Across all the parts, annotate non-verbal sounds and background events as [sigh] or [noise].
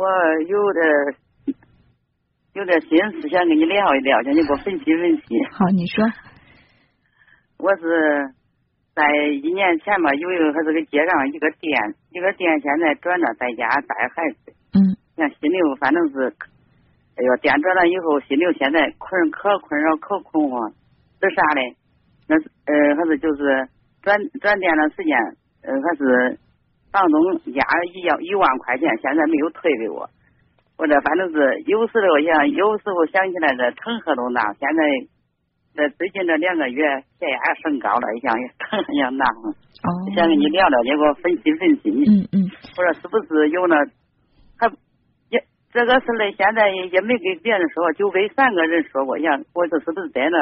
我有点有点心思想跟你聊一聊，叫你给我分析分析。好，你说。我是在一年前吧，有一个还是个街上一个店，一个店现在转了，在家带孩子。嗯。像心里反正是，哎呦，店转了以后，心里现在困可困扰可恐慌，是啥嘞？那是呃，还是就是转转店的时间，呃，还是房东压一要一万块钱，现在没有退给我。我这反正是有时候想，有时候想起来这成何都难。现在这最近这两个月血压升高了，想疼想难。哦。想跟你聊聊，你给我分析分析。嗯嗯。我说是不是有那还也这个事嘞？现在也没给别人说，就给三个人说过。呀，我说是不是真的？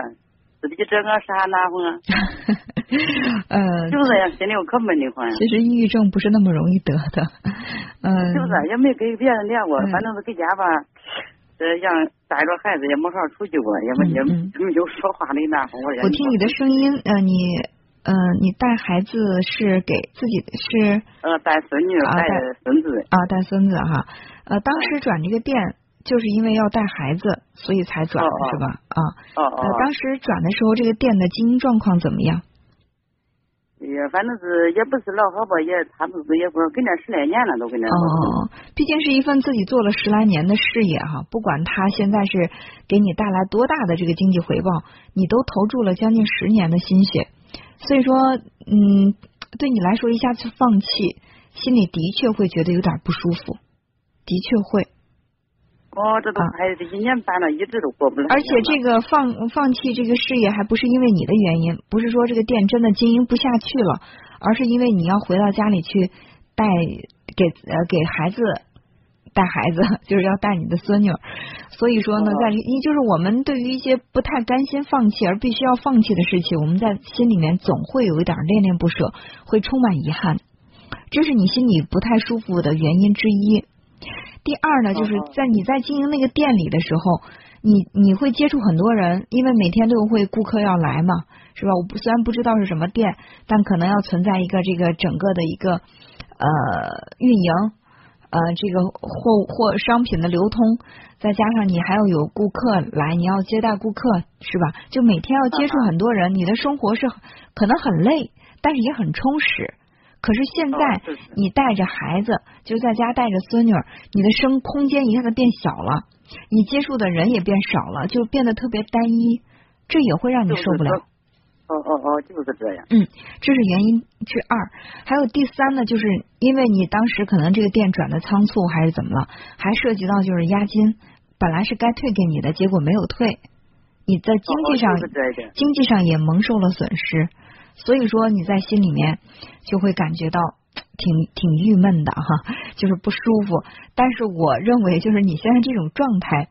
是比这个啥难哄啊？[laughs] 呃，就是呀，心里可闷得慌。其实抑郁症不是那么容易得的，[laughs] 嗯。是不是？也没跟别人聊过，反正是搁家吧，这样带着孩子也没法出去过，也没也没有说话的难哄。我听你的声音，呃，你呃，你带孩子是给自己是？呃，带孙女，带孙子。啊，带孙子哈，呃，当时转这个店。就是因为要带孩子，所以才转的是吧？啊，哦哦。当时转的时候，这个店的经营状况怎么样？也反正是也不是老好吧，也差不多也不跟着十来年了，都跟着。哦，毕竟是一份自己做了十来年的事业哈，不管他现在是给你带来多大的这个经济回报，你都投注了将近十年的心血，所以说，嗯，对你来说一下子放弃，心里的确会觉得有点不舒服，的确会。哦，这都还这一年半了，一直都过不来。而且这个放放弃这个事业，还不是因为你的原因，不是说这个店真的经营不下去了，而是因为你要回到家里去带给呃给孩子带孩子，[laughs] 就是要带你的孙女。所以说呢，在一就是我们对于一些不太甘心放弃而必须要放弃的事情，我们在心里面总会有一点恋恋不舍，会充满遗憾，这是你心里不太舒服的原因之一。第二呢，就是在你在经营那个店里的时候，你你会接触很多人，因为每天都会顾客要来嘛，是吧？我不虽然不知道是什么店，但可能要存在一个这个整个的一个呃运营，呃这个货货商品的流通，再加上你还要有顾客来，你要接待顾客，是吧？就每天要接触很多人，你的生活是可能很累，但是也很充实。可是现在你带着孩子就在家带着孙女，你的生空间一下子变小了，你接触的人也变少了，就变得特别单一，这也会让你受不了。哦哦哦，就是这样。嗯，这是原因之二。还有第三呢，就是因为你当时可能这个店转的仓促还是怎么了，还涉及到就是押金本来是该退给你的，结果没有退，你在经济上经济上也蒙受了损失。所以说你在心里面就会感觉到 [tsk] 挺挺郁闷的哈，[laughs] 就是不舒服。但是我认为，就是你现在这种状态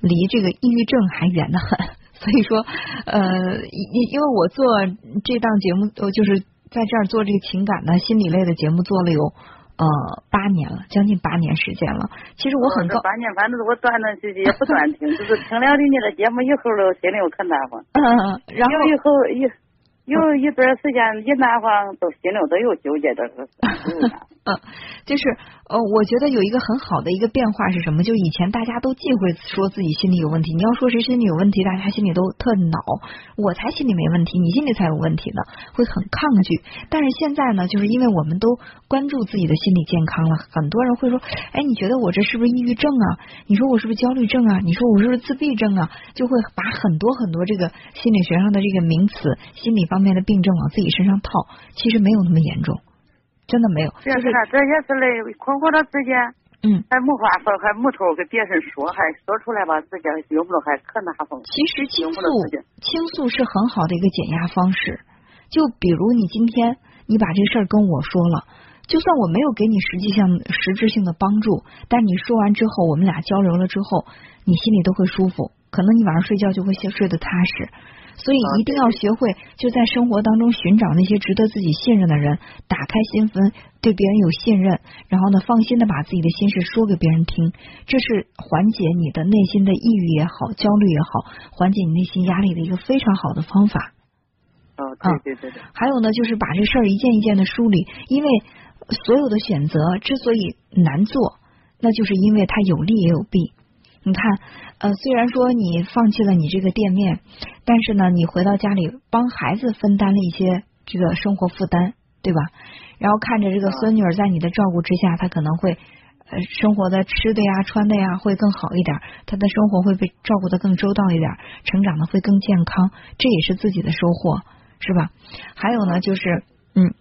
离这个抑郁症还远得很。[laughs] 所以说，呃，因因为我做这档节目，就是在这儿做这个情感的心理类的节目，做了有呃八年了，将近八年时间了。其实我很高八年，反正我断断续续也不断听，[laughs] 就是听了你的节目以后了，心里有可难过。嗯，然后以后以。有一段时间一南方，都心里都有纠结的是。就是呃，我觉得有一个很好的一个变化是什么？就以前大家都忌讳说自己心里有问题，你要说谁心里有问题，大家心里都特恼。我才心里没问题，你心里才有问题呢，会很抗拒。但是现在呢，就是因为我们都关注自己的心理健康了，很多人会说，哎，你觉得我这是不是抑郁症啊？你说我是不是焦虑症啊？你说我是不是自闭症啊？就会把很多很多这个心理学上的这个名词，心理方面的病症往自己身上套，其实没有那么严重。真的没有，就是这些是嘞，困惑的时间，嗯，还没话说，还没头跟别人说，还说出来吧，自己用不着还可难风。其实倾诉，倾诉是很好的一个减压方式。就比如你今天你把这事儿跟我说了，就算我没有给你实际上实质性的帮助，但你说完之后，我们俩交流了之后，你心里都会舒服，可能你晚上睡觉就会睡睡得踏实。所以一定要学会，就在生活当中寻找那些值得自己信任的人，打开心扉，对别人有信任，然后呢，放心的把自己的心事说给别人听，这是缓解你的内心的抑郁也好，焦虑也好，缓解你内心压力的一个非常好的方法。哦，对对对对。还有呢，就是把这事儿一件一件的梳理，因为所有的选择之所以难做，那就是因为它有利也有弊。你看，呃，虽然说你放弃了你这个店面，但是呢，你回到家里帮孩子分担了一些这个生活负担，对吧？然后看着这个孙女儿在你的照顾之下，她可能会呃生活的吃的呀、穿的呀会更好一点，她的生活会被照顾的更周到一点，成长的会更健康，这也是自己的收获，是吧？还有呢，就是嗯，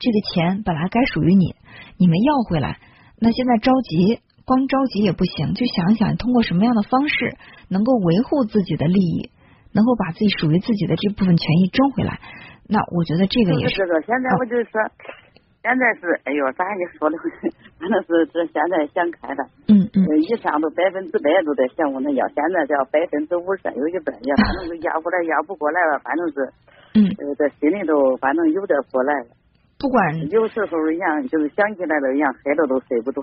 这个钱本来该属于你，你没要回来，那现在着急。光着急也不行，就想想通过什么样的方式能够维护自己的利益，能够把自己属于自己的这部分权益争回来。那我觉得这个也是。这个现在我就是说，现在是哎呦，咋你说的？反正是这现在想开了。嗯嗯。以上都百分之百都在想我那要，现在只要百分之五十有一半也反正是压过来压不过来了，反正是嗯，这心里头反正有点过来了。不管有时候一样，就是想起来了一样，黑了都睡不着。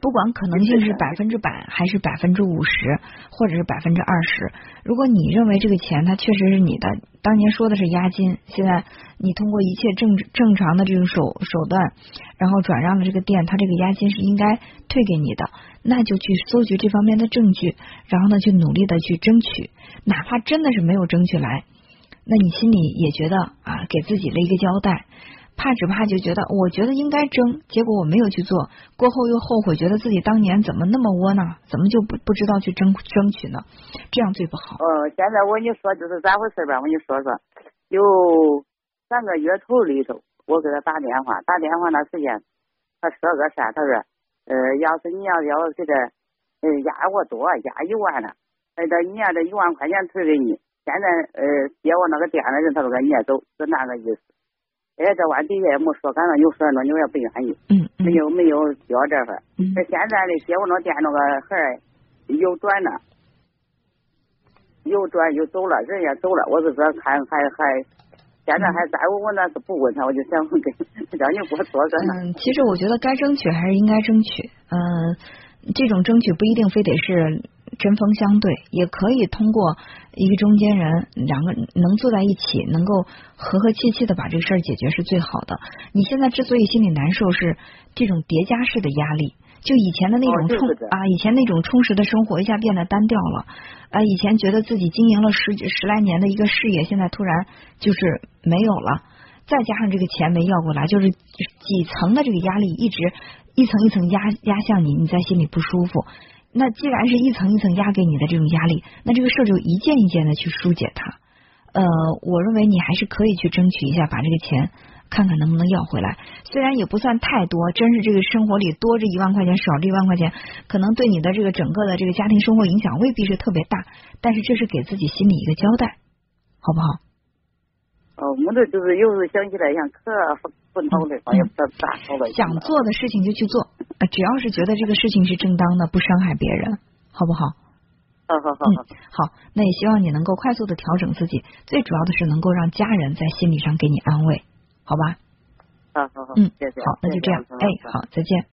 不管可能性是百分之百还是百分之五十，或者是百分之二十，如果你认为这个钱它确实是你的，当年说的是押金，现在你通过一切正正常的这种手手段，然后转让了这个店，它这个押金是应该退给你的，那就去搜集这方面的证据，然后呢，去努力的去争取，哪怕真的是没有争取来，那你心里也觉得啊，给自己了一个交代。怕只怕就觉得，我觉得应该争，结果我没有去做，过后又后悔，觉得自己当年怎么那么窝囊，怎么就不不知道去争争取呢？这样最不好。呃，现在我跟你说就是咋回事吧？我跟你说说，有三个月头里头，我给他打电话，打电话那时间，他说个啥？他说，呃，要是你要要给他，呃，压我多，压一万了，那这你要这一万块钱退给你，现在呃接我那个店的人他都给撵走，是那个意思。哎，这话底下也没说，反正有说那你也不愿意，嗯，没有没有交这份。这现在的接我那店那个孩又转了，又转又走了，人也走了。我是说看还还，现在还在我我那是不问他，我就想问让你给我说说。[laughs] 嗯，其实我觉得该争取还是应该争取。嗯，这种争取不一定非得是。针锋相对，也可以通过一个中间人，两个能坐在一起，能够和和气气的把这个事儿解决是最好的。你现在之所以心里难受，是这种叠加式的压力，就以前的那种充啊，以前那种充实的生活一下变得单调了啊，以前觉得自己经营了十十来年的一个事业，现在突然就是没有了，再加上这个钱没要过来，就是几层的这个压力一直一层一层压压向你，你在心里不舒服。那既然是一层一层压给你的这种压力，那这个事儿就一件一件的去疏解它。呃，我认为你还是可以去争取一下，把这个钱看看能不能要回来。虽然也不算太多，真是这个生活里多这一万块钱，少这一万块钱，可能对你的这个整个的这个家庭生活影响未必是特别大，但是这是给自己心里一个交代，好不好？哦，没得，就是有时候想起来想可不恼的，也不咋好了。想做的事情就去做。只要是觉得这个事情是正当的，不伤害别人，好不好？好好好，嗯，好，那也希望你能够快速的调整自己，最主要的是能够让家人在心理上给你安慰，好吧？好好好，嗯，谢谢，好，那就这样，哎，好，再见。